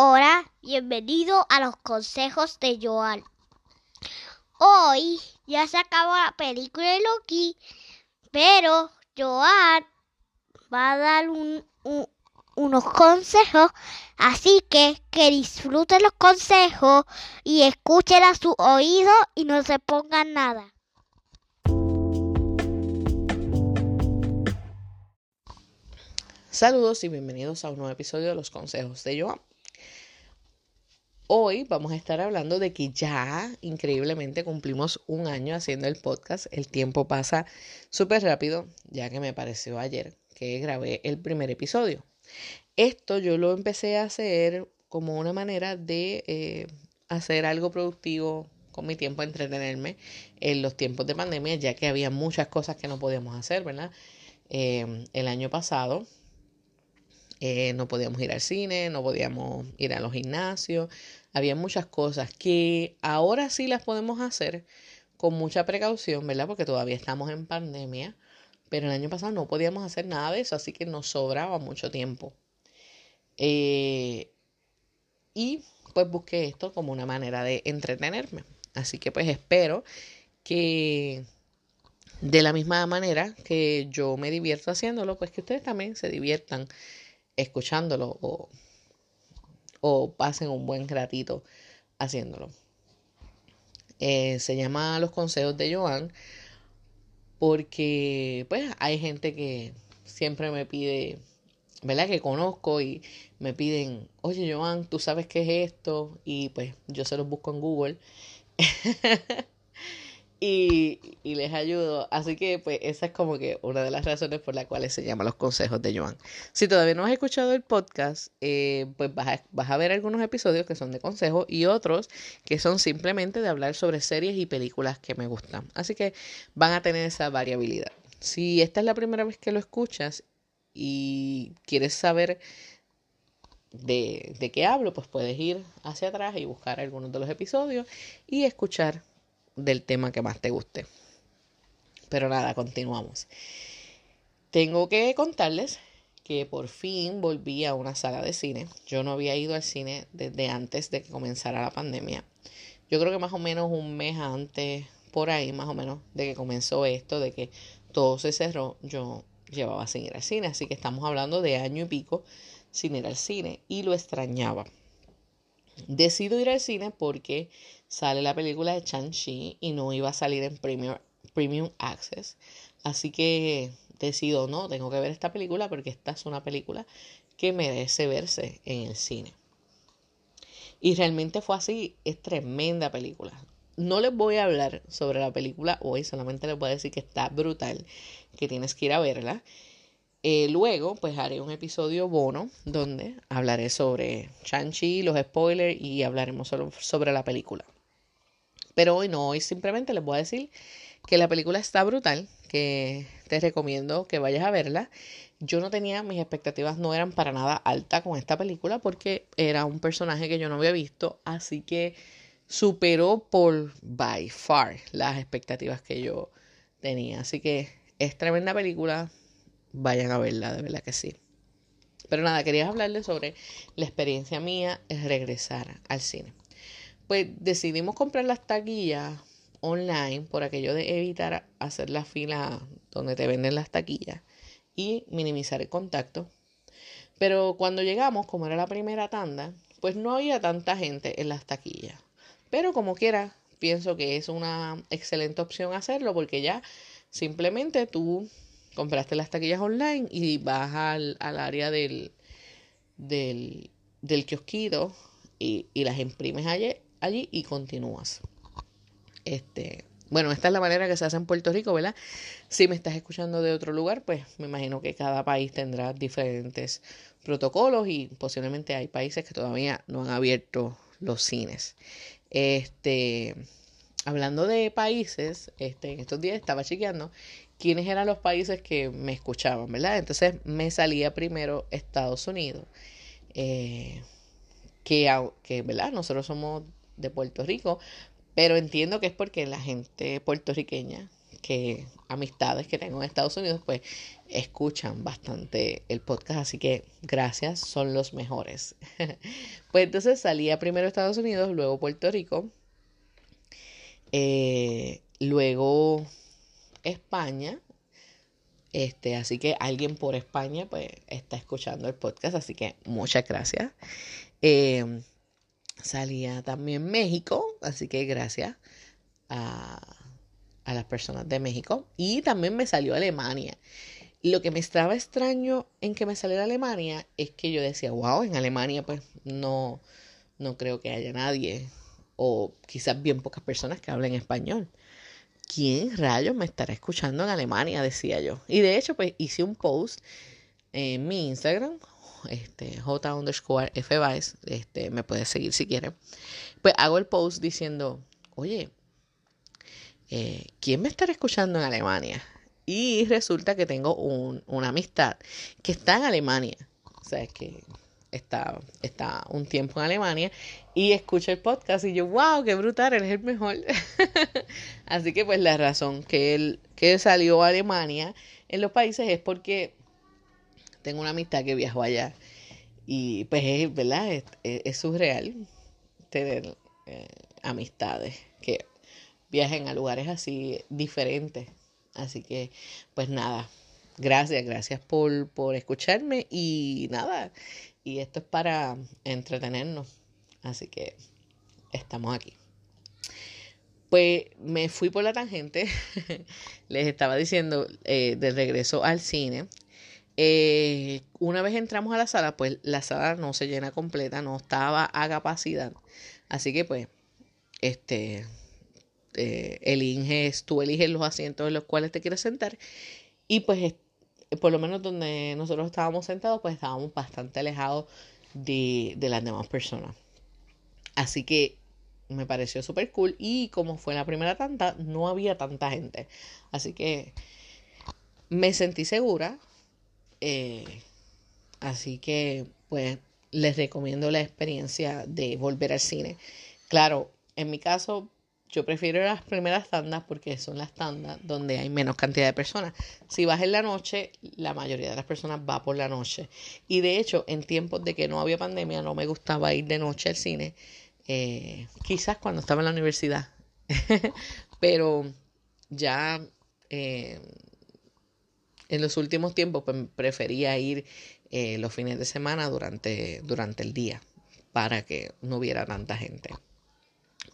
Hola, bienvenido a los consejos de Joan. Hoy ya se acabó la película de Loki, pero Joan va a dar unos consejos, así que que disfruten los consejos y escuchen a su oído y no se pongan nada. Saludos y bienvenidos a un nuevo episodio de los consejos de Joan. Hoy vamos a estar hablando de que ya increíblemente cumplimos un año haciendo el podcast. El tiempo pasa súper rápido, ya que me pareció ayer que grabé el primer episodio. Esto yo lo empecé a hacer como una manera de eh, hacer algo productivo con mi tiempo, entretenerme en los tiempos de pandemia, ya que había muchas cosas que no podíamos hacer, ¿verdad? Eh, el año pasado eh, no podíamos ir al cine, no podíamos ir a los gimnasios, había muchas cosas que ahora sí las podemos hacer con mucha precaución, ¿verdad? Porque todavía estamos en pandemia, pero el año pasado no podíamos hacer nada de eso, así que nos sobraba mucho tiempo. Eh, y pues busqué esto como una manera de entretenerme. Así que pues espero que de la misma manera que yo me divierto haciéndolo, pues que ustedes también se diviertan escuchándolo o, o pasen un buen ratito haciéndolo. Eh, se llama Los Consejos de Joan porque pues hay gente que siempre me pide, ¿verdad? Que conozco y me piden, oye Joan, ¿tú sabes qué es esto? Y pues yo se los busco en Google. y, y, les ayudo. Así que pues esa es como que una de las razones por las cuales se llama los consejos de Joan. Si todavía no has escuchado el podcast, eh, pues vas a, vas a ver algunos episodios que son de consejos y otros que son simplemente de hablar sobre series y películas que me gustan. Así que van a tener esa variabilidad. Si esta es la primera vez que lo escuchas y quieres saber de, de qué hablo, pues puedes ir hacia atrás y buscar algunos de los episodios y escuchar del tema que más te guste. Pero nada, continuamos. Tengo que contarles que por fin volví a una sala de cine. Yo no había ido al cine desde antes de que comenzara la pandemia. Yo creo que más o menos un mes antes, por ahí más o menos, de que comenzó esto, de que todo se cerró, yo llevaba sin ir al cine. Así que estamos hablando de año y pico sin ir al cine y lo extrañaba. Decido ir al cine porque sale la película de Chang-Chi y no iba a salir en Premium, Premium Access. Así que decido, no, tengo que ver esta película porque esta es una película que merece verse en el cine. Y realmente fue así, es tremenda película. No les voy a hablar sobre la película hoy, solamente les voy a decir que está brutal, que tienes que ir a verla. Eh, luego, pues haré un episodio bono donde hablaré sobre Shang-Chi, los spoilers y hablaremos solo sobre la película. Pero hoy no, hoy simplemente les voy a decir que la película está brutal, que te recomiendo que vayas a verla. Yo no tenía, mis expectativas no eran para nada altas con esta película porque era un personaje que yo no había visto, así que superó por by far las expectativas que yo tenía. Así que es tremenda película, vayan a verla, de verdad que sí. Pero nada, quería hablarles sobre la experiencia mía es regresar al cine pues decidimos comprar las taquillas online por aquello de evitar hacer la fila donde te venden las taquillas y minimizar el contacto. Pero cuando llegamos, como era la primera tanda, pues no había tanta gente en las taquillas. Pero como quiera, pienso que es una excelente opción hacerlo porque ya simplemente tú compraste las taquillas online y vas al, área del, del, del kiosquito y, y las imprimes allí allí y continúas. Este, bueno, esta es la manera que se hace en Puerto Rico, ¿verdad? Si me estás escuchando de otro lugar, pues me imagino que cada país tendrá diferentes protocolos y posiblemente hay países que todavía no han abierto los cines. Este, hablando de países, este, en estos días estaba chequeando quiénes eran los países que me escuchaban, ¿verdad? Entonces me salía primero Estados Unidos, eh, que, que, ¿verdad? Nosotros somos de Puerto Rico, pero entiendo que es porque la gente puertorriqueña que amistades que tengo en Estados Unidos, pues escuchan bastante el podcast, así que gracias, son los mejores. pues entonces salía primero Estados Unidos, luego Puerto Rico, eh, luego España, este, así que alguien por España pues está escuchando el podcast, así que muchas gracias. Eh, salía también México, así que gracias a, a las personas de México. Y también me salió Alemania. Lo que me estaba extraño en que me saliera Alemania es que yo decía, wow, en Alemania pues no, no creo que haya nadie o quizás bien pocas personas que hablen español. ¿Quién rayos me estará escuchando en Alemania? Decía yo. Y de hecho pues hice un post en mi Instagram, este, J underscore F este, me puedes seguir si quieres. Pues hago el post diciendo, oye, eh, ¿quién me estará escuchando en Alemania? Y resulta que tengo una amistad que está en Alemania. O sea, es que está, está un tiempo en Alemania y escucha el podcast y yo, wow, qué brutal, él es el mejor. Así que pues la razón que él, que salió a Alemania en los países es porque tengo una amistad que viajó allá y pues es, ¿verdad? Es, surreal tener eh, amistades que viajen a lugares así diferentes Así que, pues nada, gracias, gracias por, por escucharme y nada, y esto es para entretenernos. Así que estamos aquí. Pues me fui por la tangente, les estaba diciendo eh, de regreso al cine. Eh, una vez entramos a la sala, pues la sala no se llena completa, no estaba a capacidad. Así que pues, este, eh, eliges, tú eliges los asientos en los cuales te quieres sentar y pues por lo menos donde nosotros estábamos sentados pues estábamos bastante alejados de, de las demás personas. Así que me pareció súper cool y como fue la primera tanta no había tanta gente. Así que me sentí segura. Eh, así que pues les recomiendo la experiencia de volver al cine. Claro, en mi caso yo prefiero las primeras tandas porque son las tandas donde hay menos cantidad de personas. Si vas en la noche, la mayoría de las personas va por la noche. Y de hecho, en tiempos de que no había pandemia, no me gustaba ir de noche al cine. Eh, quizás cuando estaba en la universidad. Pero ya eh, en los últimos tiempos pues, prefería ir eh, los fines de semana durante, durante el día para que no hubiera tanta gente.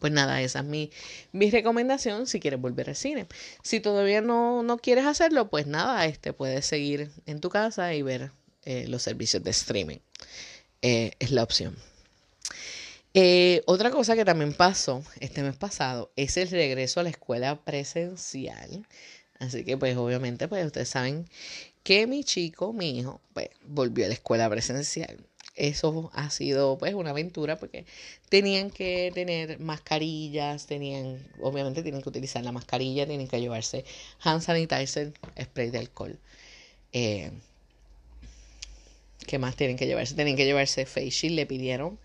Pues nada, esa es mi, mi recomendación si quieres volver al cine. Si todavía no, no quieres hacerlo, pues nada, este puedes seguir en tu casa y ver eh, los servicios de streaming. Eh, es la opción. Eh, otra cosa que también pasó este mes pasado es el regreso a la escuela presencial. Así que pues obviamente pues ustedes saben que mi chico, mi hijo, pues volvió a la escuela presencial eso ha sido pues una aventura porque tenían que tener mascarillas, tenían, obviamente tienen que utilizar la mascarilla, tienen que llevarse hand sanitizer, spray de alcohol. Eh, ¿Qué más tienen que llevarse? Tienen que llevarse face shield, le pidieron,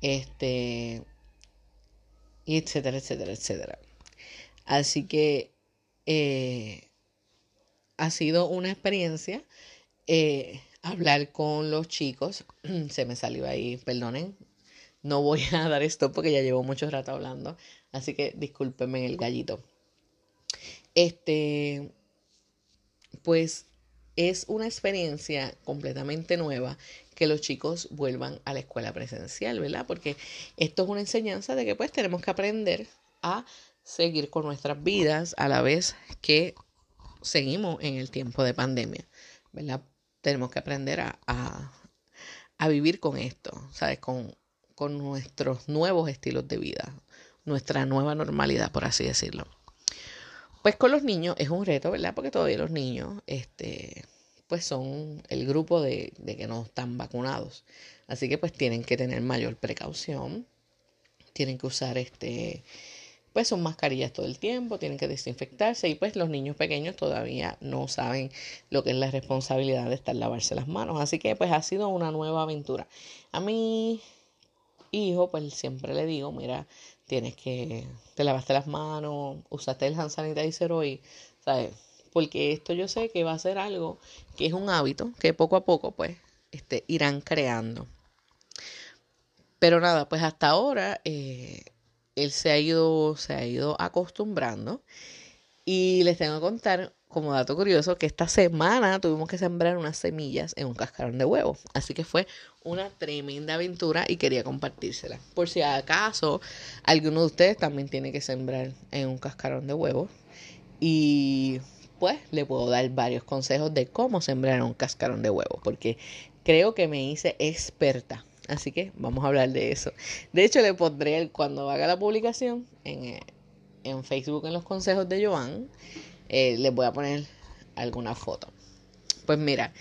este, etcétera, etcétera, etcétera. Así que eh, ha sido una experiencia. Eh, hablar con los chicos. Se me salió ahí, perdonen. No voy a dar esto porque ya llevo mucho rato hablando. Así que discúlpenme el gallito. Este, pues es una experiencia completamente nueva que los chicos vuelvan a la escuela presencial, ¿verdad? Porque esto es una enseñanza de que pues tenemos que aprender a seguir con nuestras vidas a la vez que seguimos en el tiempo de pandemia, ¿verdad? Tenemos que aprender a, a, vivir con esto, ¿sabes? Con, con nuestros nuevos estilos de vida, nuestra nueva normalidad, por así decirlo. Pues con los niños es un reto, ¿verdad? Porque todavía los niños, este, pues son el grupo de, de, que no están vacunados. Así que pues tienen que tener mayor precaución. Tienen que usar este pues son mascarillas todo el tiempo, tienen que desinfectarse y pues los niños pequeños todavía no saben lo que es la responsabilidad de estar lavarse las manos. Así que pues ha sido una nueva aventura. A mi hijo pues siempre le digo, mira, tienes que, te lavaste las manos, usaste el hand sanitizer hoy, ¿sabes? Porque esto yo sé que va a ser algo que es un hábito que poco a poco, pues, este, irán creando. Pero nada, pues hasta ahora eh, él se ha ido, se ha ido acostumbrando. Y les tengo que contar, como dato curioso, que esta semana tuvimos que sembrar unas semillas en un cascarón de huevo. Así que fue una tremenda aventura y quería compartírsela. Por si acaso alguno de ustedes también tiene que sembrar en un cascarón de huevo. Y pues le puedo dar varios consejos de cómo sembrar un cascarón de huevo. Porque creo que me hice experta Así que vamos a hablar de eso. De hecho, le pondré cuando haga la publicación en, eh, en Facebook en los consejos de Joan, eh, les voy a poner alguna foto. Pues mira,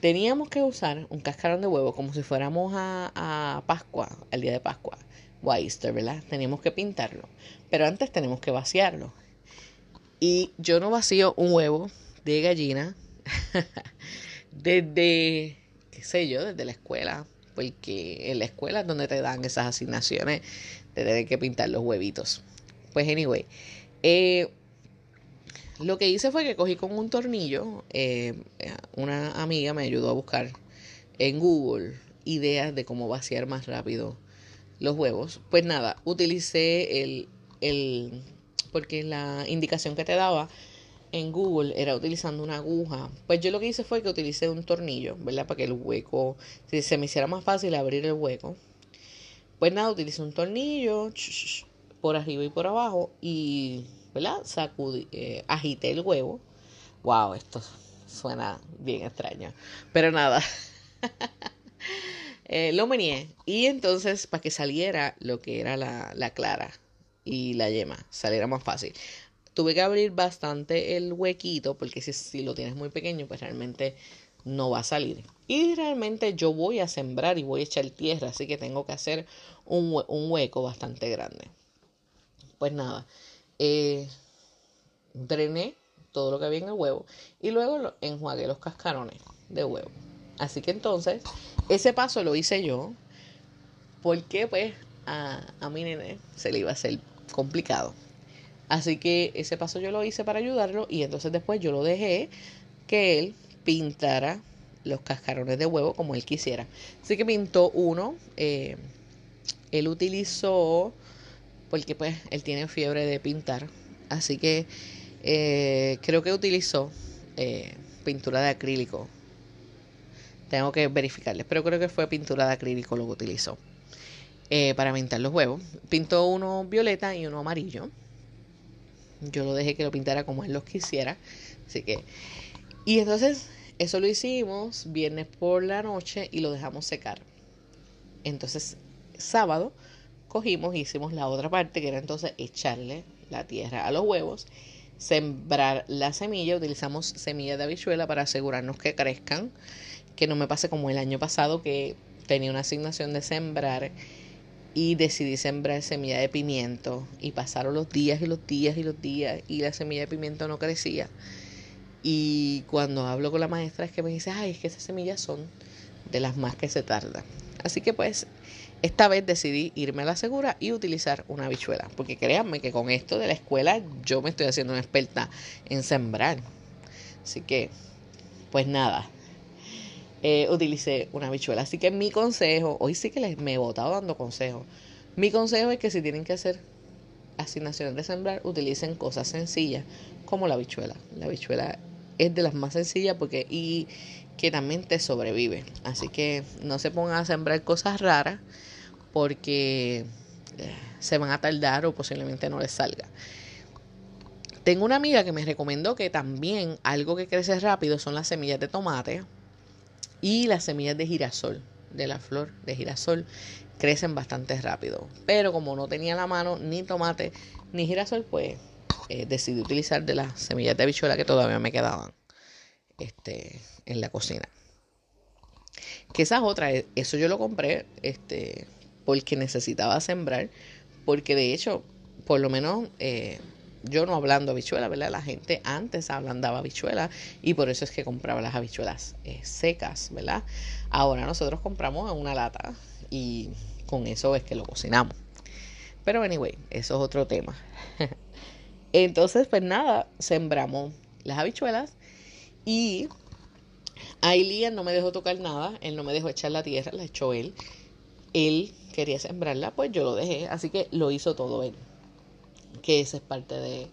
teníamos que usar un cascarón de huevo como si fuéramos a, a Pascua, al día de Pascua, o a Easter, ¿verdad? Teníamos que pintarlo. Pero antes tenemos que vaciarlo. Y yo no vacío un huevo de gallina desde, qué sé yo, desde la escuela porque en la escuela es donde te dan esas asignaciones de tener que pintar los huevitos. Pues anyway, eh, lo que hice fue que cogí con un tornillo, eh, una amiga me ayudó a buscar en Google ideas de cómo vaciar más rápido los huevos. Pues nada, utilicé el, el porque la indicación que te daba en Google era utilizando una aguja. Pues yo lo que hice fue que utilicé un tornillo, ¿verdad? Para que el hueco, si se me hiciera más fácil abrir el hueco. Pues nada, utilicé un tornillo por arriba y por abajo y, ¿verdad? Sacudí, eh, agité el huevo. Wow, esto suena bien extraño. Pero nada. eh, lo meneé. Y entonces, para que saliera lo que era la, la clara y la yema, saliera más fácil tuve que abrir bastante el huequito porque si, si lo tienes muy pequeño pues realmente no va a salir. Y realmente yo voy a sembrar y voy a echar tierra, así que tengo que hacer un, hueco bastante grande. Pues nada, eh, drené todo lo que había en el huevo y luego enjuagué los cascarones de huevo. Así que entonces, ese paso lo hice yo porque pues a, a mi nene se le iba a hacer complicado. Así que ese paso yo lo hice para ayudarlo y entonces después yo lo dejé que él pintara los cascarones de huevo como él quisiera. Así que pintó uno. Eh, él utilizó, porque pues él tiene fiebre de pintar. Así que eh, creo que utilizó eh, pintura de acrílico. Tengo que verificarles, pero creo que fue pintura de acrílico lo que utilizó para pintar los huevos. Pintó uno violeta y uno amarillo. Yo lo dejé que lo pintara como él los quisiera. Así que. Y entonces, eso lo hicimos viernes por la noche y lo dejamos secar. Entonces, sábado cogimos y hicimos la otra parte, que era entonces echarle la tierra a los huevos, sembrar la semilla, utilizamos semilla de habichuela para asegurarnos que crezcan, que no me pase como el año pasado que tenía una asignación de sembrar y decidí sembrar semilla de pimiento y pasaron los días y los días y los días y la semilla de pimiento no crecía. Y cuando hablo con la maestra es que me dice, ay, es que esas semillas son de las más que se tardan. Así que pues esta vez decidí irme a la segura y utilizar una habichuela. Porque créanme que con esto de la escuela yo me estoy haciendo una experta en sembrar. Así que, pues nada, eh, utilicé una bichuela. Así que mi consejo, hoy sí que les, me he votado dando consejos. Mi consejo es que si tienen que hacer asignaciones de sembrar, utilicen cosas sencillas como la bichuela. La bichuela es de las más sencillas porque y que también te sobrevive. Así que no se pongan a sembrar cosas raras porque eh, se van a tardar o posiblemente no les salga. Tengo una amiga que me recomendó que también algo que crece rápido son las semillas de tomate y las semillas de girasol, de la flor de girasol, crecen bastante rápido. Pero como no tenía la mano ni tomate ni girasol, pues eh, decidí utilizar de las semillas de habichuela que todavía me quedaban este, en la cocina. Que esa es otra, eh, eso yo lo compré este, porque necesitaba sembrar, porque de hecho, por lo menos eh, yo no hablando habichuela, ¿verdad? La gente antes ablandaba habichuelas y por eso es que compraba las habichuelas eh, secas, ¿verdad? Ahora nosotros compramos en una lata y con eso es que lo cocinamos. Pero anyway, eso es otro tema. Entonces, pues nada, sembramos las habichuelas y Lian no me dejó tocar nada, él no me dejó echar la tierra, la echó él. Él quería sembrarla, pues yo lo dejé, así que lo hizo todo él. Que esa es parte de,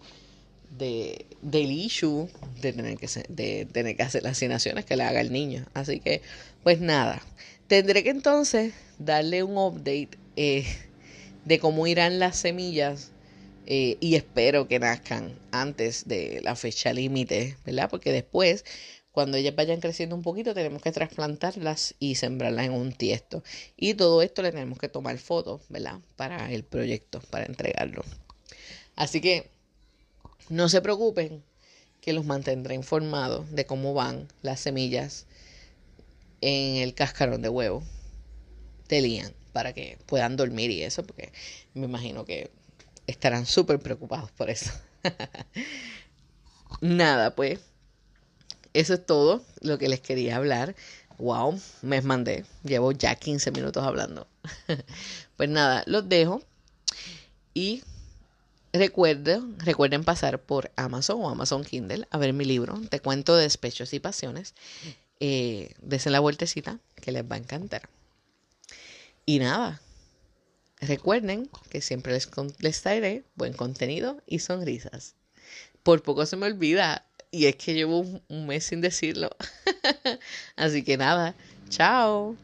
de, del issue de tener, que, de tener que hacer las asignaciones que le haga el niño. Así que, pues nada, tendré que entonces darle un update eh, de cómo irán las semillas eh, y espero que nazcan antes de la fecha límite, ¿verdad? Porque después, cuando ellas vayan creciendo un poquito, tenemos que trasplantarlas y sembrarlas en un tiesto. Y todo esto le tenemos que tomar fotos, ¿verdad? Para el proyecto, para entregarlo. Así que no se preocupen, que los mantendré informados de cómo van las semillas en el cascarón de huevo de Lian para que puedan dormir y eso, porque me imagino que estarán súper preocupados por eso. Nada, pues, eso es todo lo que les quería hablar. Wow, me mandé. Llevo ya 15 minutos hablando. pues nada, los dejo. Y recuerden, recuerden pasar por Amazon o Amazon Kindle a ver mi libro. Te cuento de despechos y pasiones. Eh, desen la vueltecita que les va a encantar. Y nada, recuerden que siempre les, les traeré buen contenido y sonrisas. Por poco se me olvida y es que llevo un mes sin decirlo. Así que nada, chao.